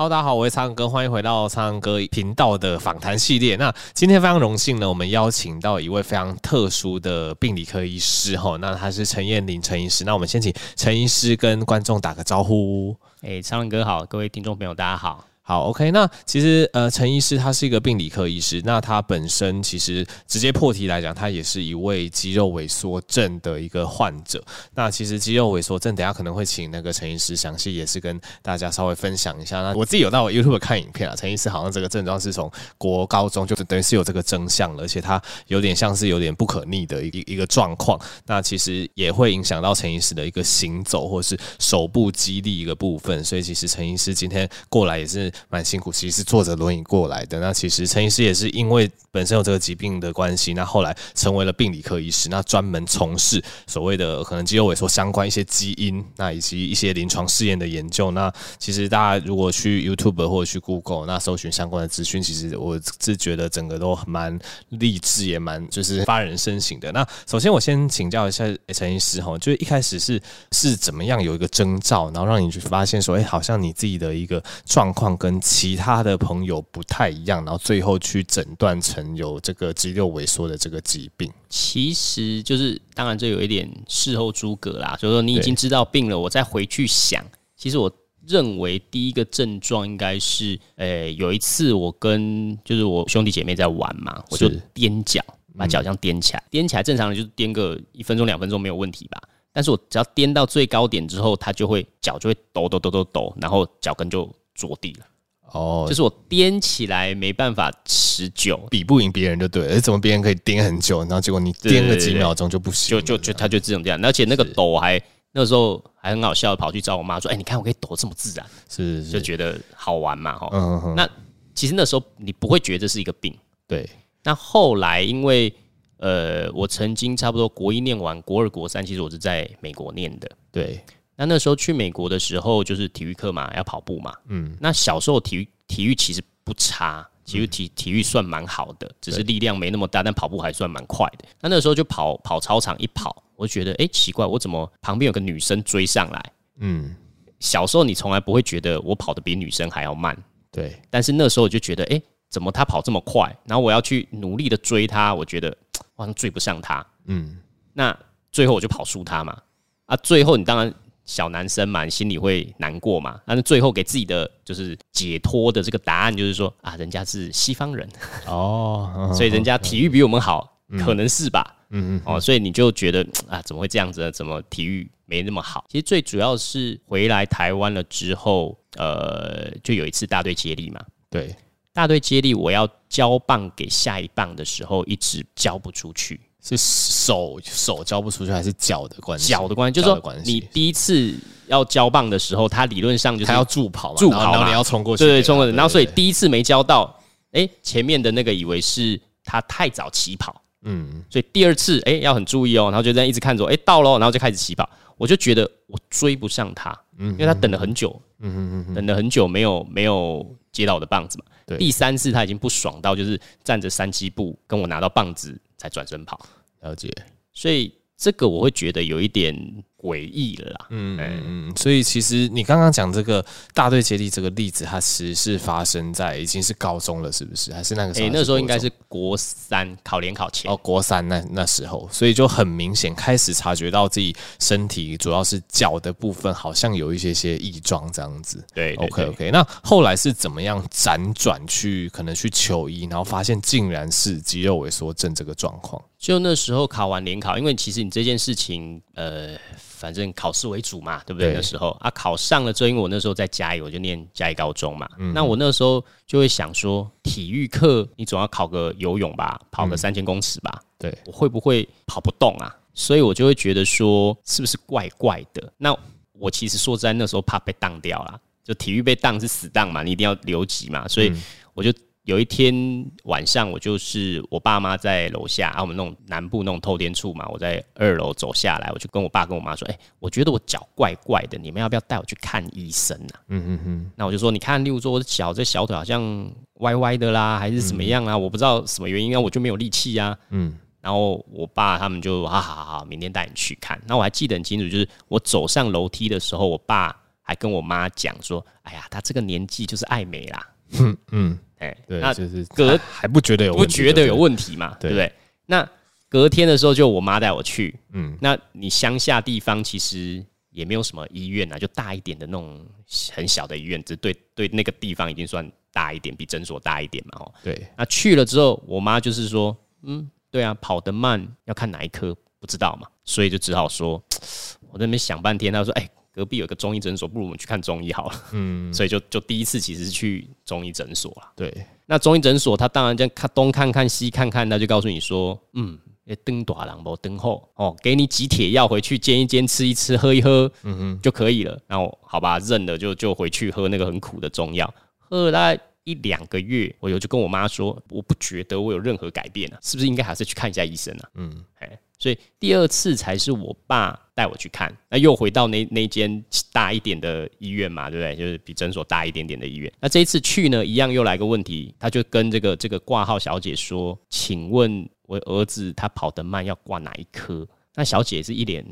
Hello，大家好，我是苍哥，欢迎回到苍哥频道的访谈系列。那今天非常荣幸呢，我们邀请到一位非常特殊的病理科医师哈，那他是陈彦霖陈医师。那我们先请陈医师跟观众打个招呼。哎，苍哥好，各位听众朋友，大家好。好，OK，那其实呃，陈医师他是一个病理科医师，那他本身其实直接破题来讲，他也是一位肌肉萎缩症的一个患者。那其实肌肉萎缩症，等下可能会请那个陈医师详细也是跟大家稍微分享一下。那我自己有到 YouTube 看影片啊，陈医师好像这个症状是从国高中就等于是有这个征象了，而且他有点像是有点不可逆的一一个状况。那其实也会影响到陈医师的一个行走或是手部肌力一个部分。所以其实陈医师今天过来也是。蛮辛苦，其实是坐着轮椅过来的。那其实陈医师也是因为本身有这个疾病的关系，那后来成为了病理科医师，那专门从事所谓的可能肌肉萎缩相关一些基因，那以及一些临床试验的研究。那其实大家如果去 YouTube 或者去 Google，那搜寻相关的资讯，其实我是觉得整个都蛮励志，也蛮就是发人深省的。那首先我先请教一下陈医师哈，就一开始是是怎么样有一个征兆，然后让你去发现说，哎，好像你自己的一个状况跟跟其他的朋友不太一样，然后最后去诊断成有这个肌肉萎缩的这个疾病。其实就是，当然这有一点事后诸葛啦，就是说你已经知道病了，我再回去想，其实我认为第一个症状应该是，诶，有一次我跟就是我兄弟姐妹在玩嘛，我就踮脚，把脚这样踮起来，踮起来正常的就是踮个一分钟两分钟没有问题吧？但是我只要踮到最高点之后，它就会脚就会抖抖抖抖抖，然后脚跟就着地了。哦，就是我颠起来没办法持久，比不赢别人就对了。哎，怎么别人可以颠很久，然后结果你颠个几秒钟就不行？就就就他就这种这样，而且那个抖还那个时候还很好笑，跑去找我妈说：“哎，你看我可以抖这么自然。”是，就觉得好玩嘛，哈。嗯嗯。那其实那时候你不会觉得这是一个病，对。那后来因为呃，我曾经差不多国一念完，国二国三，其实我是在美国念的，对。那那时候去美国的时候，就是体育课嘛，要跑步嘛。嗯，那小时候体育体育其实不差，其实体体育算蛮好的，只是力量没那么大，但跑步还算蛮快的。那那时候就跑跑操场一跑，我就觉得哎、欸、奇怪，我怎么旁边有个女生追上来？嗯，小时候你从来不会觉得我跑得比女生还要慢，对。但是那时候我就觉得哎、欸，怎么她跑这么快？然后我要去努力的追她，我觉得好像追不上她。嗯，那最后我就跑输她嘛。啊，最后你当然。小男生嘛，心里会难过嘛。但是最后给自己的就是解脱的这个答案，就是说啊，人家是西方人哦，所以人家体育比我们好，嗯、可能是吧？嗯嗯。哦，所以你就觉得啊，怎么会这样子呢？怎么体育没那么好？其实最主要是回来台湾了之后，呃，就有一次大队接力嘛。对，大队接力，我要交棒给下一棒的时候，一直交不出去。是手手交不出去，还是脚的关系？脚的关系，就是说你第一次要交棒的时候，他理论上就是他要助跑嘛，助跑，然后你要冲过去，对对，冲过去。然后所以第一次没交到，哎，前面的那个以为是他太早起跑，嗯，所以第二次哎要很注意哦，然后就这样一直看着，哎到了，然后就开始起跑，我就觉得我追不上他，嗯，因为他等了很久，嗯嗯嗯，等了很久没有没有接到我的棒子嘛，对，第三次他已经不爽到就是站着三七步跟我拿到棒子。才转身跑，了解，所以这个我会觉得有一点。诡异了啦，嗯嗯嗯，所以其实你刚刚讲这个大队接力这个例子，它其实是发生在已经是高中了，是不是？还是那个时候？哎，那时候应该是国三考联考前哦，国三那那时候，所以就很明显开始察觉到自己身体主要是脚的部分好像有一些些异状这样子。对，OK OK，那后来是怎么样辗转去可能去求医，然后发现竟然是肌肉萎缩症这个状况？就那时候考完联考，因为其实你这件事情，呃。反正考试为主嘛，对不对？对那时候啊，考上了之后，因为我那时候在嘉义，我就念嘉义高中嘛。嗯、那我那时候就会想说，体育课你总要考个游泳吧，跑个三千公尺吧。对、嗯，我会不会跑不动啊？所以我就会觉得说，是不是怪怪的？那我其实说实在，那时候怕被当掉了，就体育被当是死当嘛，你一定要留级嘛，所以我就。有一天晚上，我就是我爸妈在楼下啊，我们那种南部那种透天处嘛，我在二楼走下来，我就跟我爸跟我妈说：“哎，我觉得我脚怪怪的，你们要不要带我去看医生啊？”嗯嗯嗯。那我就说：“你看，例如说我的脚这小腿好像歪歪的啦，还是怎么样啊？我不知道什么原因啊，我就没有力气啊。”嗯。然后我爸他们就：“好好好，明天带你去看。”那我还记得很清楚，就是我走上楼梯的时候，我爸。还跟我妈讲说：“哎呀，他这个年纪就是爱美啦。嗯”嗯嗯，哎，对，那就是隔还不觉得有问题，不觉得有问题嘛？对对不对？那隔天的时候，就我妈带我去。嗯，那你乡下地方其实也没有什么医院啊，就大一点的那种很小的医院，只对对那个地方已经算大一点，比诊所大一点嘛。哦，对。那去了之后，我妈就是说，嗯，对啊，跑得慢要看哪一科不知道嘛，所以就只好说，我在那边想半天。她说，哎、欸，隔壁有个中医诊所，不如我们去看中医好了。嗯，所以就就第一次其实是去中医诊所了。对，那中医诊所他当然这样看东看看西看看，他就告诉你说，嗯。灯大郎不灯后哦，给你几帖药回去煎一煎，吃一吃，喝一喝，嗯哼，就可以了。然后好吧，认了就就回去喝那个很苦的中药，喝了大概一两个月，我有就跟我妈说，我不觉得我有任何改变啊，是不是应该还是去看一下医生啊？嗯，哎，所以第二次才是我爸带我去看，那又回到那那间大一点的医院嘛，对不对？就是比诊所大一点点的医院。那这一次去呢，一样又来个问题，他就跟这个这个挂号小姐说，请问。我儿子他跑得慢，要挂哪一科？那小姐是一脸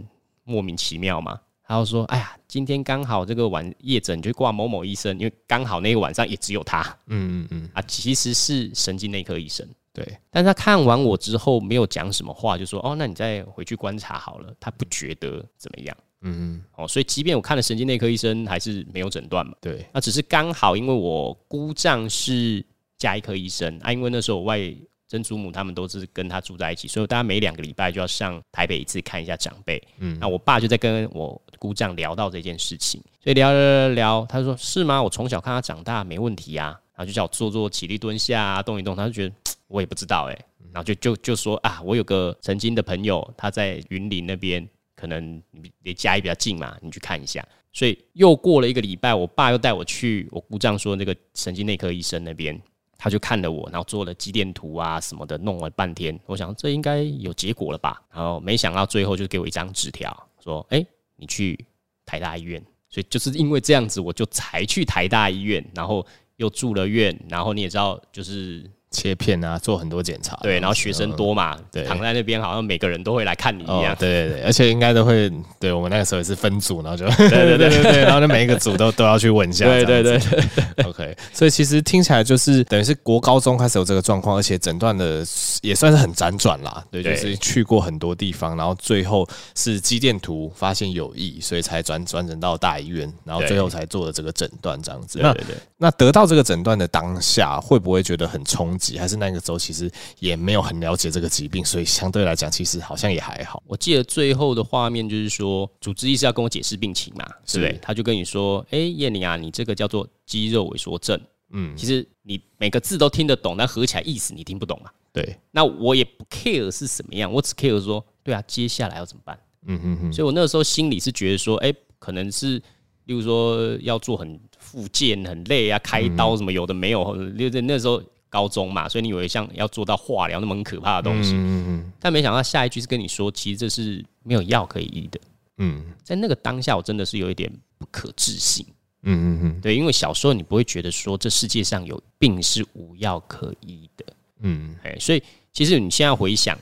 莫名其妙嘛，她就说：“哎呀，今天刚好这个晚夜诊就挂某某医生，因为刚好那个晚上也只有他。”嗯嗯嗯，啊，其实是神经内科医生。对，但是他看完我之后没有讲什么话，就说：“哦，那你再回去观察好了。”他不觉得怎么样。嗯嗯，哦，所以即便我看了神经内科医生，还是没有诊断嘛。对，那只是刚好因为我姑丈是家医科医生啊，因为那时候我外。曾祖母他们都是跟他住在一起，所以大家每两个礼拜就要上台北一次看一下长辈。嗯，那我爸就在跟我姑丈聊到这件事情，所以聊聊聊聊，他说是吗？我从小看他长大，没问题啊。然后就叫我做做起立蹲下啊，动一动。他就觉得我也不知道哎、然后就就就说啊，我有个曾经的朋友，他在云林那边，可能离家里比较近嘛，你去看一下。所以又过了一个礼拜，我爸又带我去我姑丈说那个神经内科医生那边。他就看了我，然后做了肌电图啊什么的，弄了半天。我想这应该有结果了吧？然后没想到最后就给我一张纸条，说：“哎，你去台大医院。”所以就是因为这样子，我就才去台大医院，然后又住了院。然后你也知道，就是。切片啊，做很多检查，对，然后学生多嘛，对，躺在那边好像每个人都会来看你一样，对对对，而且应该都会，对我们那个时候也是分组，然后就，对对对 对。对，然后就每一个组都都要去问一下，对对对，OK，所以其实听起来就是等于是国高中开始有这个状况，而且诊断的也算是很辗转啦，对，就是去过很多地方，然后最后是肌电图发现有异，所以才转转诊到大医院，然后最后才做了这个诊断这样子。那那得到这个诊断的当下，会不会觉得很冲？还是那个时候，其实也没有很了解这个疾病，所以相对来讲，其实好像也还好。我记得最后的画面就是说，主治医师要跟我解释病情嘛，是对，他就跟你说：“哎，燕玲啊，你这个叫做肌肉萎缩症。”嗯，其实你每个字都听得懂，但合起来意思你听不懂嘛。对，那我也不 care 是什么样，我只 care 说，对啊，接下来要怎么办？嗯嗯嗯。所以我那个时候心里是觉得说，哎，可能是，例如说要做很复健很累啊，开刀什么有的没有，因为那时候。高中嘛，所以你以为像要做到化疗那么很可怕的东西，嗯嗯，但没想到下一句是跟你说，其实这是没有药可以医的。嗯，在那个当下，我真的是有一点不可置信。嗯嗯嗯，对，因为小时候你不会觉得说这世界上有病是无药可医的。嗯，哎，所以其实你现在回想，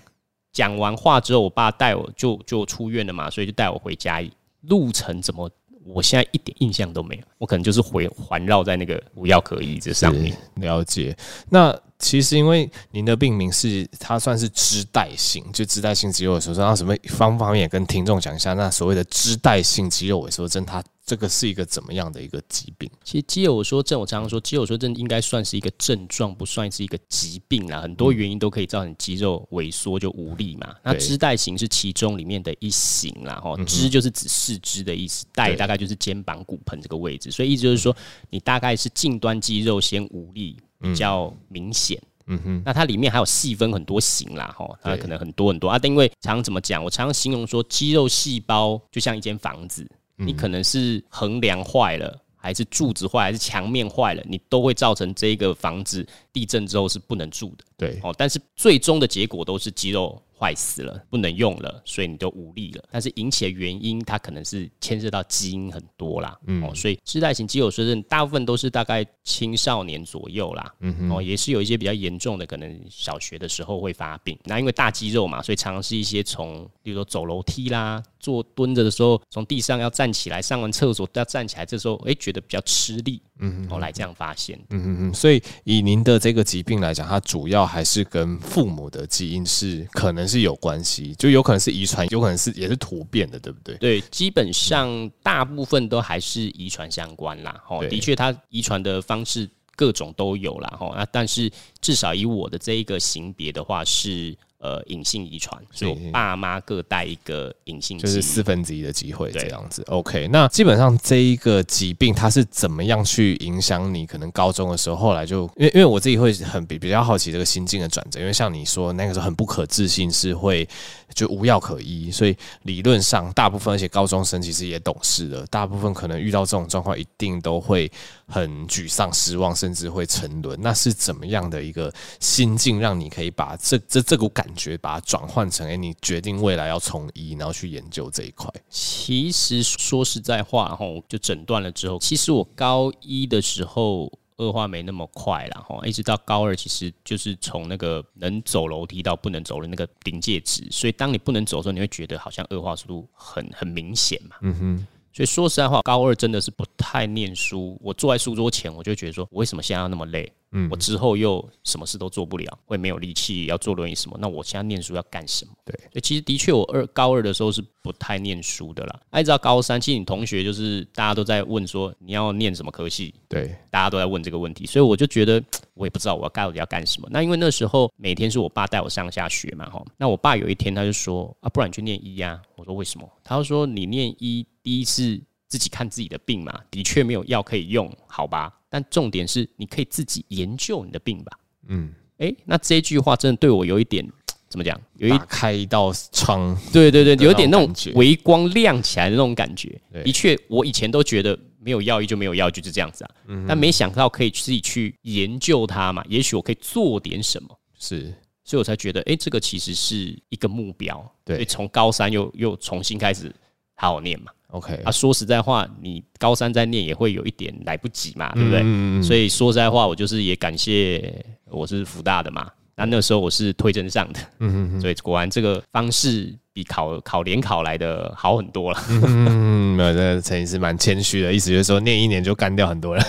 讲完话之后，我爸带我就就出院了嘛，所以就带我回家，路程怎么？我现在一点印象都没有，我可能就是回环绕在那个无药可医这上面。了解。那其实因为您的病名是它算是肢带性，就肢带性肌肉萎缩症，那什么方方面也跟听众讲一下，那所谓的肢带性肌肉萎缩症，它。这个是一个怎么样的一个疾病？其实肌肉萎缩症，我常常说，肌肉萎缩症应该算是一个症状，不算是一个疾病啦。很多原因都可以造成肌肉萎缩就无力嘛。那肢带型是其中里面的一型啦，哈。肢就是指四肢的意思，带大概就是肩膀骨盆这个位置，所以意思就是说，你大概是近端肌肉先无力比较明显。嗯哼。那它里面还有细分很多型啦，哈，它可能很多很多啊。但因为常常怎么讲，我常常形容说，肌肉细胞就像一间房子。你可能是横梁坏了，还是柱子坏，还是墙面坏了，你都会造成这个房子地震之后是不能住的。对哦，但是最终的结果都是肌肉坏死了，不能用了，所以你就无力了。但是引起的原因，它可能是牵涉到基因很多啦，嗯，哦，所以世代型肌肉衰竭大部分都是大概青少年左右啦，哦，也是有一些比较严重的，可能小学的时候会发病。那因为大肌肉嘛，所以常常是一些从，比如说走楼梯啦，坐蹲着的时候，从地上要站起来，上完厕所要站起来，这时候哎、欸、觉得比较吃力，嗯哼，后来这样发现，嗯嗯嗯。所以以您的这个疾病来讲，它主要还是跟父母的基因是可能。是有关系，就有可能是遗传，有可能是也是突变的，对不对？对，基本上大部分都还是遗传相关啦。哦，的确，它遗传的方式各种都有啦。哈，那但是至少以我的这一个型别的话是。呃，隐性遗传，所以我爸妈各带一个隐性，就是四分之一的机会这样子。OK，那基本上这一个疾病它是怎么样去影响你？可能高中的时候，后来就因为因为我自己会很比比较好奇这个心境的转折，因为像你说那个时候很不可置信，是会就无药可医，所以理论上大部分而且高中生其实也懂事的，大部分可能遇到这种状况一定都会很沮丧、失望，甚至会沉沦。那是怎么样的一个心境，让你可以把这这这股感感觉把它转换成，哎，你决定未来要从医，然后去研究这一块。其实说实在话，吼，就诊断了之后，其实我高一的时候恶化没那么快了，哈，一直到高二，其实就是从那个能走楼梯到不能走的那个临界值。所以当你不能走的时候，你会觉得好像恶化速度很很明显嘛。嗯哼。所以说实在话，高二真的是不太念书。我坐在书桌前，我就觉得说，我为什么现在要那么累？嗯，我之后又什么事都做不了，会没有力气要坐轮椅什么？那我现在念书要干什么？对，所以其实的确，我二高二的时候是不太念书的啦。一直到高三，其实你同学就是大家都在问说你要念什么科系？对，大家都在问这个问题，所以我就觉得我也不知道我要到底要干什么。那因为那时候每天是我爸带我上下学嘛，哈。那我爸有一天他就说啊，不然你去念医呀？我说为什么？他就说你念医。第一次自己看自己的病嘛，的确没有药可以用，好吧？但重点是你可以自己研究你的病吧。嗯，哎、欸，那这句话真的对我有一点 怎么讲？有一打开一道窗，对对对，有一点那种微光亮起来的那种感觉。的确，我以前都觉得没有药医就没有药，就是这样子啊。嗯，但没想到可以自己去研究它嘛，也许我可以做点什么。是，所以我才觉得，哎、欸，这个其实是一个目标。对，从高三又又重新开始好好念嘛。OK 啊，说实在话，你高三再念也会有一点来不及嘛，对不对？嗯嗯，所以说实在话，我就是也感谢我是福大的嘛。那那时候我是推甄上的，嗯嗯，所以果然这个方式比考考联考来的好很多了。嗯，没有，这陈医师蛮谦虚的，意思就是说念一年就干掉很多人。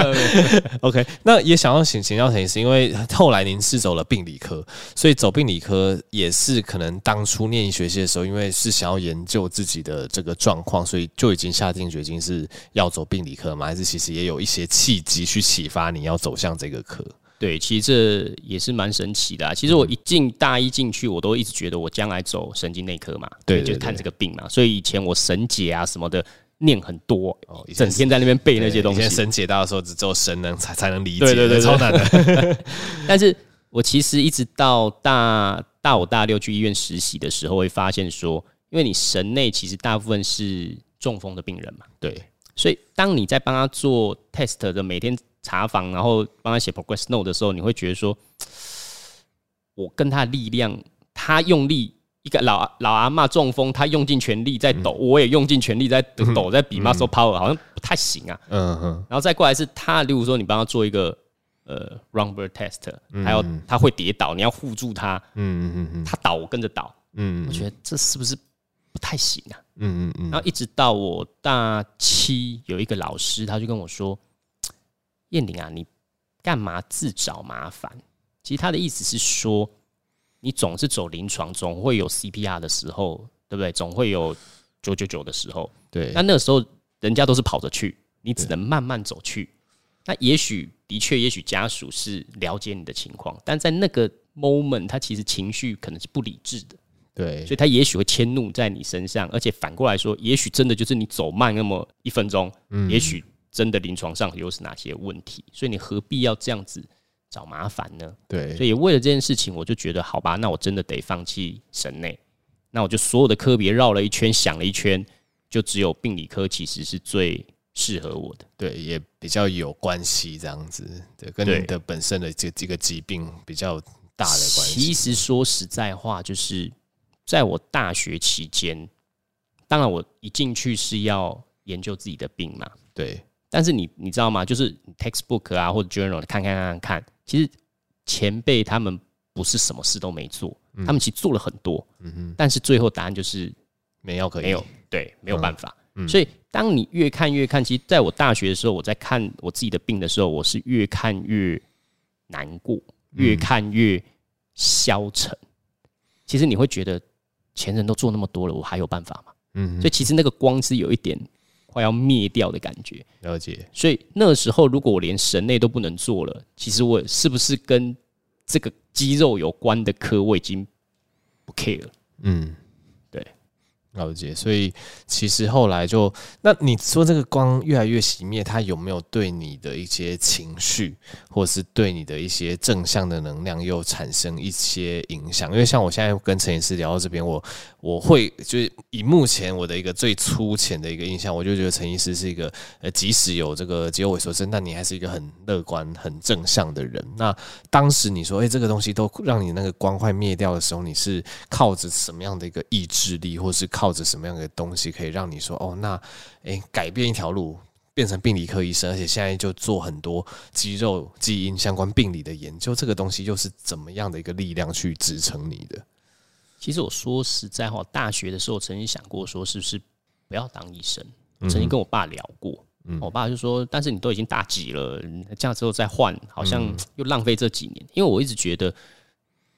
OK，那也想要请请教陈医师，因为后来您是走了病理科，所以走病理科也是可能当初念医学系的时候，因为是想要研究自己的这个状况，所以就已经下定决心是要走病理科吗？还是其实也有一些契机去启发你要走向这个科？对，其实这也是蛮神奇的啊。其实我一进大一进去，我都一直觉得我将来走神经内科嘛，对，就看这个病嘛。所以以前我神解啊什么的念很多，哦，整天在那边背那些东西。以前神解到的时候，只有神能才才能理解，对对对，超难的。但是我其实一直到大大五大六去医院实习的时候，会发现说，因为你神内其实大部分是中风的病人嘛，对，所以当你在帮他做 test 的每天。查房，然后帮他写 progress note 的时候，你会觉得说，我跟他的力量，他用力，一个老老阿嬷中风，他用尽全力在抖，我也用尽全力在抖，在比 muscle power，好像不太行啊。嗯哼。然后再过来是他，例如说你帮他做一个呃 rumble test，还有他会跌倒，你要护住他。嗯嗯嗯他倒我跟着倒。嗯。我觉得这是不是不太行啊？嗯嗯嗯。然后一直到我大七，有一个老师，他就跟我说。彦霖啊，你干嘛自找麻烦？其实他的意思是说，你总是走临床，总会有 CPR 的时候，对不对？总会有九九九的时候。对，那那个时候人家都是跑着去，你只能慢慢走去。那也许的确，也许家属是了解你的情况，但在那个 moment，他其实情绪可能是不理智的。对，所以他也许会迁怒在你身上，而且反过来说，也许真的就是你走慢那么一分钟，嗯，也许。真的临床上有是哪些问题？所以你何必要这样子找麻烦呢？对，所以为了这件事情，我就觉得好吧，那我真的得放弃神内，那我就所有的科别绕了一圈，想了一圈，就只有病理科其实是最适合我的。对，也比较有关系这样子，对，跟你的本身的这这个疾病比较大的关系。其实说实在话，就是在我大学期间，当然我一进去是要研究自己的病嘛，对。但是你你知道吗？就是 textbook 啊或者 journal 看看看看，其实前辈他们不是什么事都没做，嗯、他们其实做了很多，嗯哼。但是最后答案就是没有可以，没有，对，没有办法。嗯、所以当你越看越看，其实在我大学的时候，我在看我自己的病的时候，我是越看越难过，越看越消沉。嗯、其实你会觉得前人都做那么多了，我还有办法吗？嗯。所以其实那个光是有一点。快要灭掉的感觉，了解。所以那个时候，如果我连神内都不能做了，其实我是不是跟这个肌肉有关的科，我已经不 care 了。嗯。了解，所以其实后来就，那你说这个光越来越熄灭，它有没有对你的一些情绪，或是对你的一些正向的能量又产生一些影响？因为像我现在跟陈医师聊到这边，我我会就是以目前我的一个最粗浅的一个印象，我就觉得陈医师是一个呃，即使有这个肌肉萎缩症，但你还是一个很乐观、很正向的人。那当时你说，哎，这个东西都让你那个光快灭掉的时候，你是靠着什么样的一个意志力，或是靠靠着什么样的东西可以让你说哦，那诶改变一条路，变成病理科医生，而且现在就做很多肌肉基因相关病理的研究，这个东西又是怎么样的一个力量去支撑你的？其实我说实在话，大学的时候曾经想过说是不是不要当医生，我曾经跟我爸聊过，嗯、我爸就说，但是你都已经大几了，这样之后再换，好像又浪费这几年，因为我一直觉得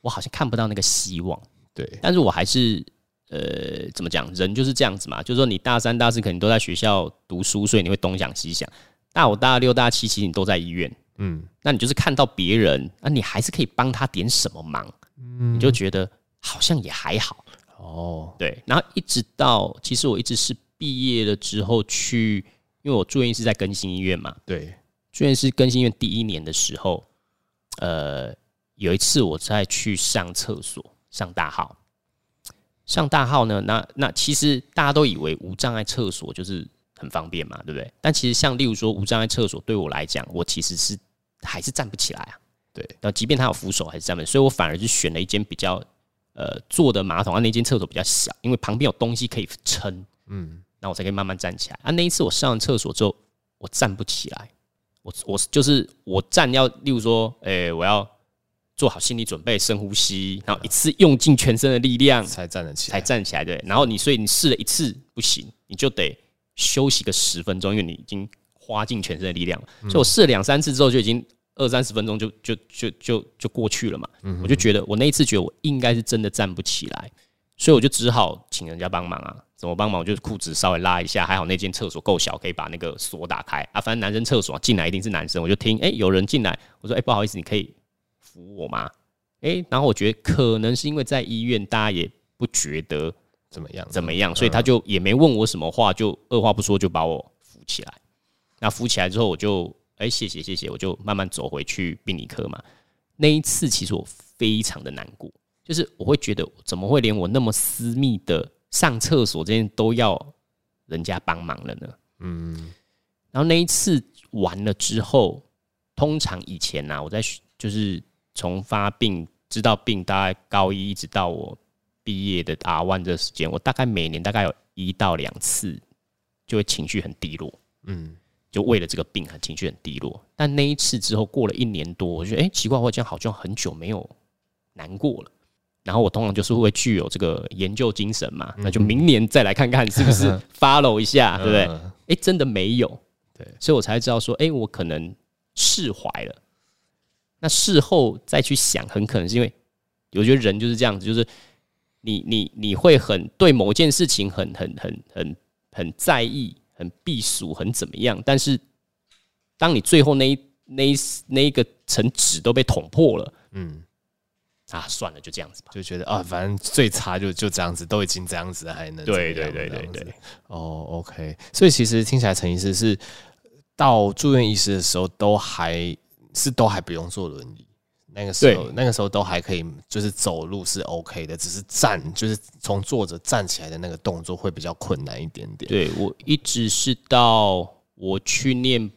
我好像看不到那个希望，对，但是我还是。呃，怎么讲？人就是这样子嘛，就是说你大三、大四肯定都在学校读书，所以你会东想西想。大五、大六、大七，其实你都在医院，嗯，那你就是看到别人，那你还是可以帮他点什么忙，嗯，你就觉得好像也还好哦。对，然后一直到其实我一直是毕业了之后去，因为我住院是在更新医院嘛，对，住院是更新医院第一年的时候，呃，有一次我在去上厕所，上大号。上大号呢？那那其实大家都以为无障碍厕所就是很方便嘛，对不对？但其实像例如说无障碍厕所，对我来讲，我其实是还是站不起来啊。对，然后即便它有扶手还是站不，所以我反而是选了一间比较呃坐的马桶，啊，那间厕所比较小，因为旁边有东西可以撑，嗯，那我才可以慢慢站起来。啊，那一次我上完厕所之后，我站不起来，我我就是我站要，例如说，诶、欸，我要。做好心理准备，深呼吸，然后一次用尽全身的力量才站得起来，才站起来。对，然后你所以你试了一次不行，你就得休息个十分钟，因为你已经花尽全身的力量。所以我试了两三次之后，就已经二三十分钟就就就就就过去了嘛。我就觉得我那一次觉得我应该是真的站不起来，所以我就只好请人家帮忙啊。怎么帮忙？我就是裤子稍微拉一下，还好那间厕所够小，可以把那个锁打开啊。反正男生厕所进来一定是男生，我就听哎、欸、有人进来，我说哎、欸、不好意思，你可以。扶我吗？诶，然后我觉得可能是因为在医院，大家也不觉得怎么样怎么样，所以他就也没问我什么话，就二话不说就把我扶起来。那扶起来之后，我就诶，谢谢谢谢，我就慢慢走回去病理科嘛。那一次其实我非常的难过，就是我会觉得怎么会连我那么私密的上厕所这件都要人家帮忙了呢？嗯。然后那一次完了之后，通常以前呢、啊，我在就是。从发病知道病，大概高一一直到我毕业的 R1 这时间，我大概每年大概有一到两次就会情绪很低落，嗯，就为了这个病很情绪很低落。但那一次之后过了一年多，我觉得哎、欸、奇怪，我这样好像很久没有难过了。然后我通常就是会具有这个研究精神嘛，那就明年再来看看是不是 follow 一下，对不对？哎、欸，真的没有，对，所以我才知道说，哎、欸，我可能释怀了。那事后再去想，很可能是因为我觉得人就是这样子，就是你你你会很对某件事情很很很很很在意，很避暑，很怎么样？但是当你最后那一那一那一个层纸都被捅破了，嗯，啊，算了，就这样子吧，就觉得啊，反正最差就就这样子，都已经这样子了，还能对对对对对，哦，OK。所以其实听起来陈医师是到住院医师的时候都还。是都还不用坐轮椅，那个时候那个时候都还可以，就是走路是 OK 的，只是站就是从坐着站起来的那个动作会比较困难一点点。对，我一直是到我去念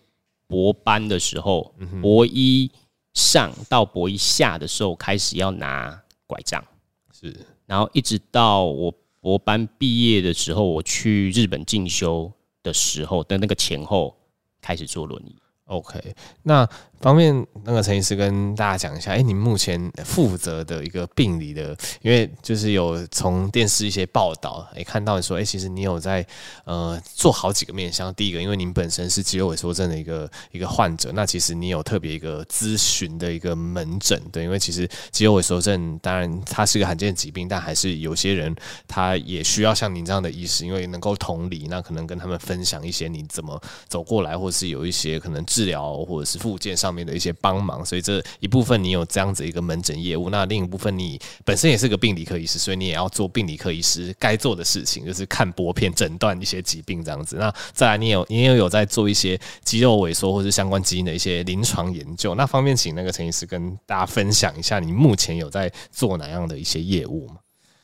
博班的时候，博一上到博一下的时候开始要拿拐杖，是，然后一直到我博班毕业的时候，我去日本进修的时候的那个前后开始坐轮椅。OK，那方便那个陈医师跟大家讲一下，哎，你目前负责的一个病理的，因为就是有从电视一些报道，哎，看到说，哎，其实你有在呃做好几个面向。第一个，因为您本身是肌肉萎缩症的一个一个患者，那其实你有特别一个咨询的一个门诊，对，因为其实肌肉萎缩症当然它是个罕见疾病，但还是有些人他也需要像您这样的医师，因为能够同理，那可能跟他们分享一些你怎么走过来，或是有一些可能治疗或者是复健上上面的一些。帮忙，所以这一部分你有这样子一个门诊业务，那另一部分你本身也是个病理科医师，所以你也要做病理科医师该做的事情，就是看玻片诊断一些疾病这样子。那再来，你有你也有在做一些肌肉萎缩或是相关基因的一些临床研究。那方便请那个陈医师跟大家分享一下，你目前有在做哪样的一些业务吗？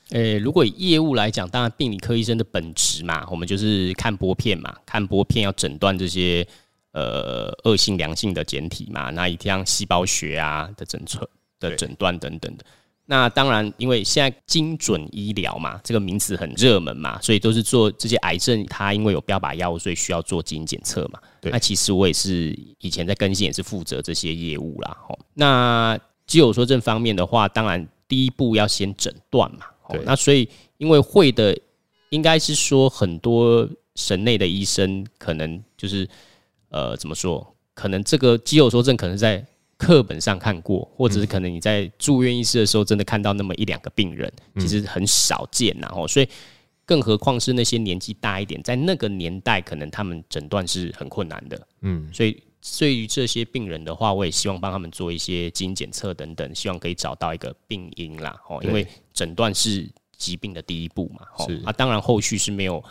诶、如果以业务来讲，当然病理科医生的本质嘛，我们就是看玻片嘛，看玻片要诊断这些。呃，恶性、良性的简体嘛，那一样细胞学啊的诊测的诊断等等的。那当然，因为现在精准医疗嘛，这个名词很热门嘛，所以都是做这些癌症，它因为有标靶药物，所以需要做基因检测嘛。那其实我也是以前在更新，也是负责这些业务啦。吼，那肌肉萎缩症方面的话，当然第一步要先诊断嘛。对。那所以，因为会的，应该是说很多神内的医生可能就是。呃，怎么说？可能这个肌肉萎缩症可能在课本上看过，或者是可能你在住院医师的时候真的看到那么一两个病人，其实很少见。然后，所以更何况是那些年纪大一点，在那个年代，可能他们诊断是很困难的。嗯，所以对于这些病人的话，我也希望帮他们做一些基因检测等等，希望可以找到一个病因啦。哦，因为诊断是疾病的第一步嘛。是啊，当然后续是没有。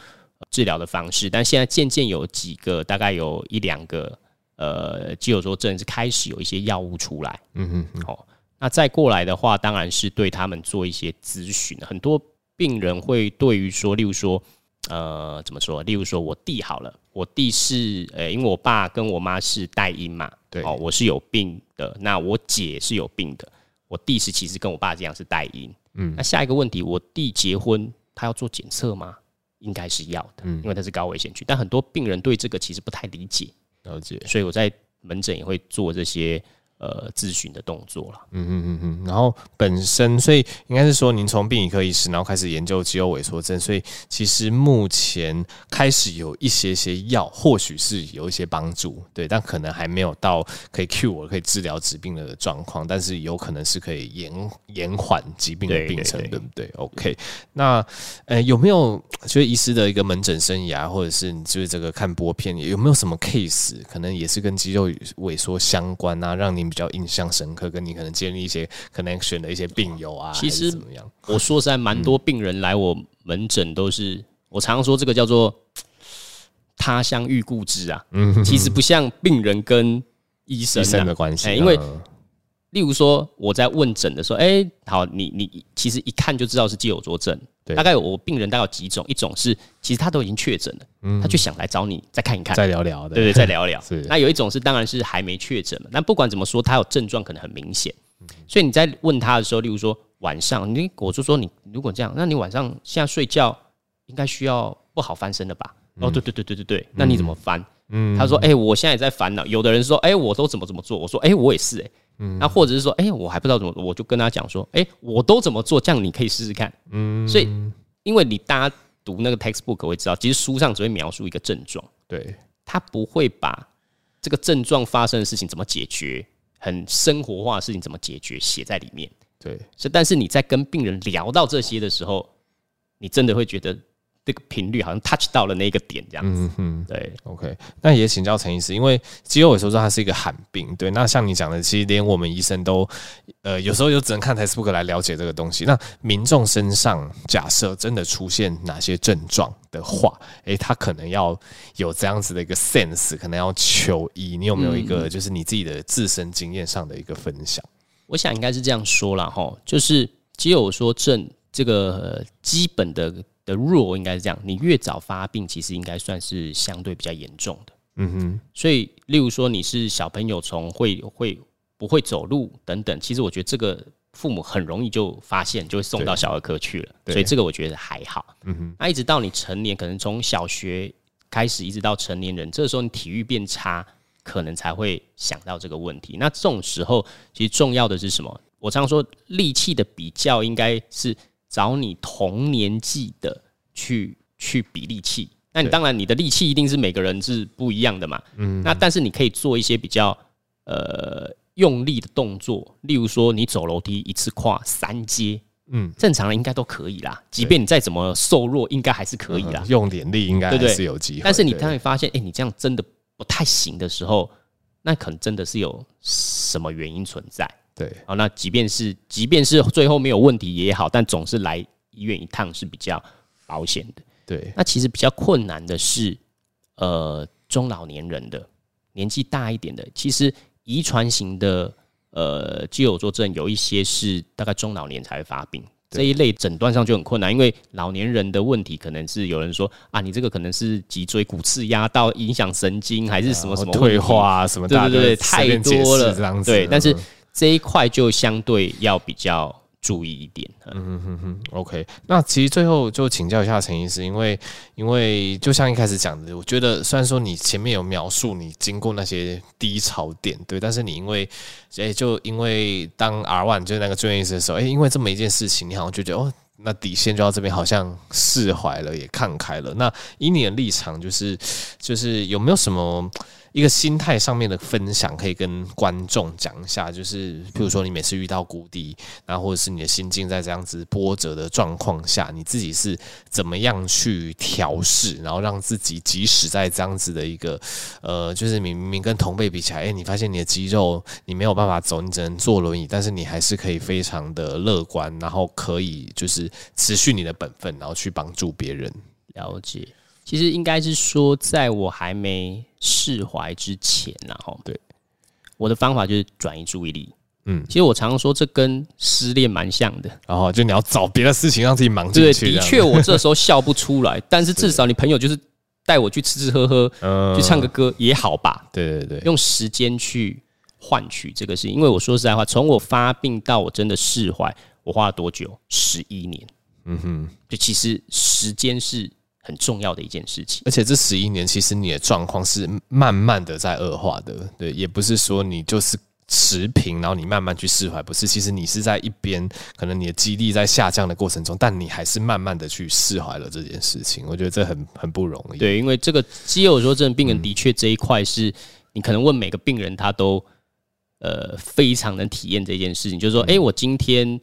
治疗的方式，但现在渐渐有几个，大概有一两个，呃，肌肉萎缩症是开始有一些药物出来。嗯哼哼，好，那再过来的话，当然是对他们做一些咨询。很多病人会对于说，例如说，呃，怎么说？例如说我弟好了，我弟是，呃，因为我爸跟我妈是带因嘛，对，哦，我是有病的，那我姐是有病的，我弟是其实跟我爸这样是带因。嗯，那下一个问题，我弟结婚，他要做检测吗？应该是要的，因为它是高危险区。但很多病人对这个其实不太理解，了解，所以我在门诊也会做这些。呃，咨询的动作了，嗯嗯嗯嗯，然后本身，所以应该是说，您从病理科医师，然后开始研究肌肉萎缩症，所以其实目前开始有一些些药，或许是有一些帮助，对，但可能还没有到可以 cure 可以治疗疾病的状况，但是有可能是可以延延缓疾病的病程，对，不对？OK，那呃，有没有就是医师的一个门诊生涯，或者是你就是这个看玻片，有没有什么 case 可能也是跟肌肉萎缩相关啊，让您比较印象深刻，跟你可能建立一些 connection 的一些病友啊，其实怎么样？我说实在，蛮多病人来我门诊都是，嗯、我常常说这个叫做他乡遇故知啊。嗯，其实不像病人跟医生，的关系，欸，因为例如说我在问诊的时候，哎，欸，好，你你其实一看就知道是肌肉作症。对大概我病人大概有几种，一种是其实他都已经确诊了，嗯，他就想来找你再看一看，再聊聊的，对对，再聊聊。是那有一种是当然是还没确诊了，那不管怎么说，他有症状可能很明显，所以你在问他的时候，例如说晚上，你我就说你如果这样，那你晚上现在睡觉应该需要不好翻身了吧？嗯、哦，对对对对对对，那你怎么翻？嗯，他说，哎、欸，我现在也在烦恼。有的人说，哎、欸，我都怎么怎么做？我说，哎、欸，我也是、欸，哎。嗯，那或者是说，哎、欸，我还不知道怎么，我就跟他讲说，哎、欸，我都怎么做，这样你可以试试看。嗯，所以因为你大家读那个 textbook 会知道，其实书上只会描述一个症状，对，他不会把这个症状发生的事情怎么解决，很生活化的事情怎么解决写在里面。对，所以但是你在跟病人聊到这些的时候，你真的会觉得。这个频率好像 touch 到了那个点，这样子。嗯哼，对，OK。那也请教陈医师，因为肌肉萎缩症它是一个罕病，对。那像你讲的，其实连我们医生都，呃，有时候就只能看 textbook 来了解这个东西。那民众身上假设真的出现哪些症状的话，诶，他可能要有这样子的一个 sense，可能要求医。你有没有一个就是你自己的自身经验上的一个分享？我想应该是这样说了哈，就是肌肉萎缩症这个基本的。的弱应该是这样，你越早发病，其实应该算是相对比较严重的。嗯哼，所以例如说你是小朋友从会会不会走路等等，其实我觉得这个父母很容易就发现，就会送到小儿科去了。所以这个我觉得还好。嗯哼，那一直到你成年，可能从小学开始一直到成年人，这个时候你体育变差，可能才会想到这个问题。那这种时候，其实重要的是什么？我常说力气的比较，应该是找你同年纪的去去比力气。那你当然，你的力气一定是每个人是不一样的嘛。嗯。那但是你可以做一些比较呃用力的动作，例如说你走楼梯一次跨三阶，嗯，正常人应该都可以啦。即便你再怎么瘦弱，应该还是可以啦。用点力应该还是有机会。但是你当你发现，哎，你这样真的不太行的时候，那可能真的是有什么原因存在。对。好，那即便是即便是最后没有问题也好，但总是来医院一趟是比较保险的。对，那其实比较困难的是，呃，中老年人的年纪大一点的，其实遗传型的呃肌肉作症有一些是大概中老年才会发病，这一类诊断上就很困难，因为老年人的问题可能是有人说啊，你这个可能是脊椎骨刺压到影响神经，还是什么什么退化啊什么，对对对，太多了，对，但是这一块就相对要比较。注意一点，嗯哼哼，OK。那其实最后就请教一下陈医师，因为因为就像一开始讲的，我觉得虽然说你前面有描述你经过那些低潮点，对，但是你因为哎、欸，就因为当 R one 就是那个住院医师的时候，哎、因为这么一件事情，你好像就觉得哦，那底线就到这边，好像释怀了，也看开了。那以你的立场，就是就是有没有什么？一个心态上面的分享，可以跟观众讲一下，就是譬如说你每次遇到谷底，然后或者是你的心境在这样子波折的状况下，你自己是怎么样去调试，然后让自己即使在这样子的一个呃，就是明明跟同辈比起来，哎，你发现你的肌肉你没有办法走，你只能坐轮椅，但是你还是可以非常的乐观，然后可以就是持续你的本分，然后去帮助别人。了解。其实应该是说，在我还没释怀之前，然后对我的方法就是转移注意力。嗯，其实我常常说，这跟失恋蛮像的。然后就你要找别的事情让自己忙进去。对，的确，我这时候笑不出来，但是至少你朋友就是带我去吃吃喝喝，去唱个歌也好吧？对对对，用时间去换取这个事情。因为我说实在话，从我发病到我真的释怀，我花了多久？十一年。嗯哼，就其实时间是。很重要的一件事情，而且这十一年，其实你的状况是慢慢的在恶化的，对，也不是说你就是持平，然后你慢慢去释怀，不是，其实你是在一边，可能你的肌力在下降的过程中，但你还是慢慢的去释怀了这件事情，我觉得这很很不容易。对，因为这个肌肉萎缩症病人的确这一块是你可能问每个病人，他都呃非常能体验这件事情，就是说，哎，我今天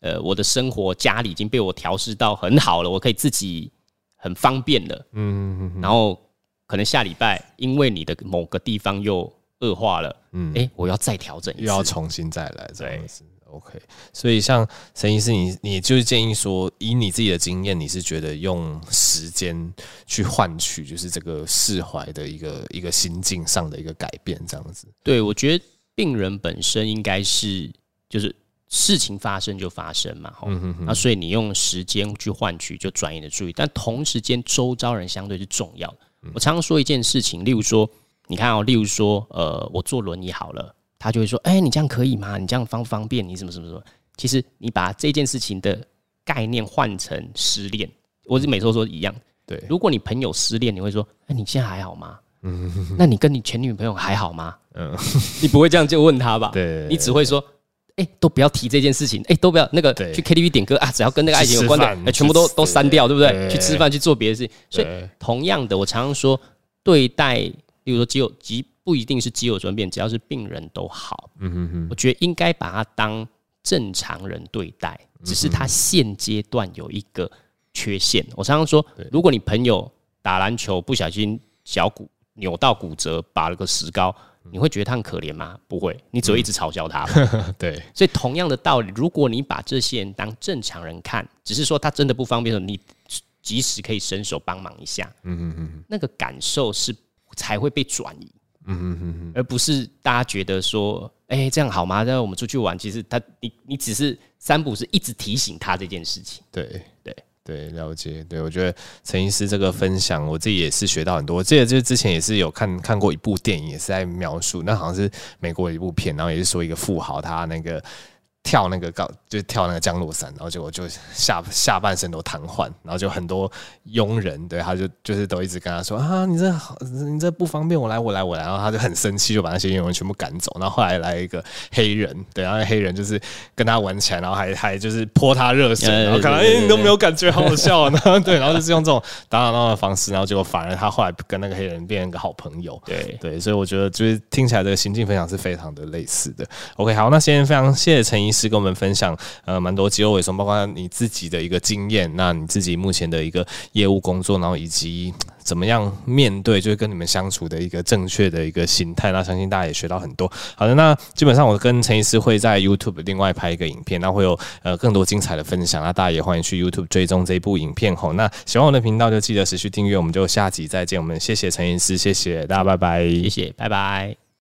呃我的生活家里已经被我调试到很好了，我可以自己。很方便的，嗯，然后可能下礼拜因为你的某个地方又恶化了，嗯，哎，我要再调整一次，又要重新再来，这样子，OK。所以像陈医师，你你就是建议说，以你自己的经验，你是觉得用时间去换取，就是这个释怀的一个一个心境上的一个改变，这样子。对，我觉得病人本身应该是就是。事情发生就发生嘛，嗯哼哼，那所以你用时间去换取就转移的注意，但同时间周遭人相对是重要的。我常常说一件事情，例如说，你看哦，例如说，呃，我坐轮椅好了，他就会说，哎，你这样可以吗？你这样方不方便？你什么什么什么？其实你把这件事情的概念换成失恋，我是每次都说一样。对，如果你朋友失恋，你会说，哎，你现在还好吗？嗯那你跟你前女朋友还好吗？嗯，你不会这样就问他吧？对，你只会说。哎、欸，都不要提这件事情。哎、欸，都不要那个去 KTV 点歌啊，只要跟那个爱情有关的，全部都都删掉，对不对？对去吃饭，去做别的事情。所以，同样的，我常常说，对待，比如说肌肉，肌不一定是肌肉转变，只要是病人都好。嗯哼哼，我觉得应该把他当正常人对待，只是他现阶段有一个缺陷。我常常说，如果你朋友打篮球不小心小骨扭到骨折，拔了个石膏。你会觉得他很可怜吗？不会，你只会一直嘲笑他。嗯、对，所以同样的道理，如果你把这些人当正常人看，只是说他真的不方便的时候，你及时可以伸手帮忙一下。嗯嗯嗯，那个感受是才会被转移。嗯嗯嗯，而不是大家觉得说，哎、欸，这样好吗？让我们出去玩，其实他你你只是三不是一直提醒他这件事情。对对。了解。对，我觉得陈医师这个分享，我自己也是学到很多。我记得就是之前也是有看看过一部电影，也是在描述，那好像是美国的一部片，然后也是说一个富豪他那个。跳那个高，就跳那个降落伞，然后结果就下下半身都瘫痪，然后就很多佣人对他就就是都一直跟他说啊，你这你这不方便，我来我来我来，然后他就很生气，就把那些佣人全部赶走。然后后来来一个黑人，对，然后黑人就是跟他玩起来，然后还还就是泼他热水，然后 看到哎你都没有感觉，好好笑啊，然后对，然后就是用这种打打闹闹的方式，然后结果反而他后来跟那个黑人变成一个好朋友，对对，所以我觉得就是听起来这个心境分享是非常的类似的。OK，好，那先非常谢谢陈医师。是跟我们分享呃蛮多肌肉萎缩，包括你自己的一个经验，那你自己目前的一个业务工作，然后以及怎么样面对，就是跟你们相处的一个正确的一个心态，那相信大家也学到很多。好的，那基本上我跟陈医师会在 YouTube 另外拍一个影片，那会有呃更多精彩的分享，那大家也欢迎去 YouTube 追踪这一部影片吼。那喜欢我的频道就记得持续订阅，我们就下集再见。我们谢谢陈医师，谢谢大家，拜拜，谢谢，拜拜。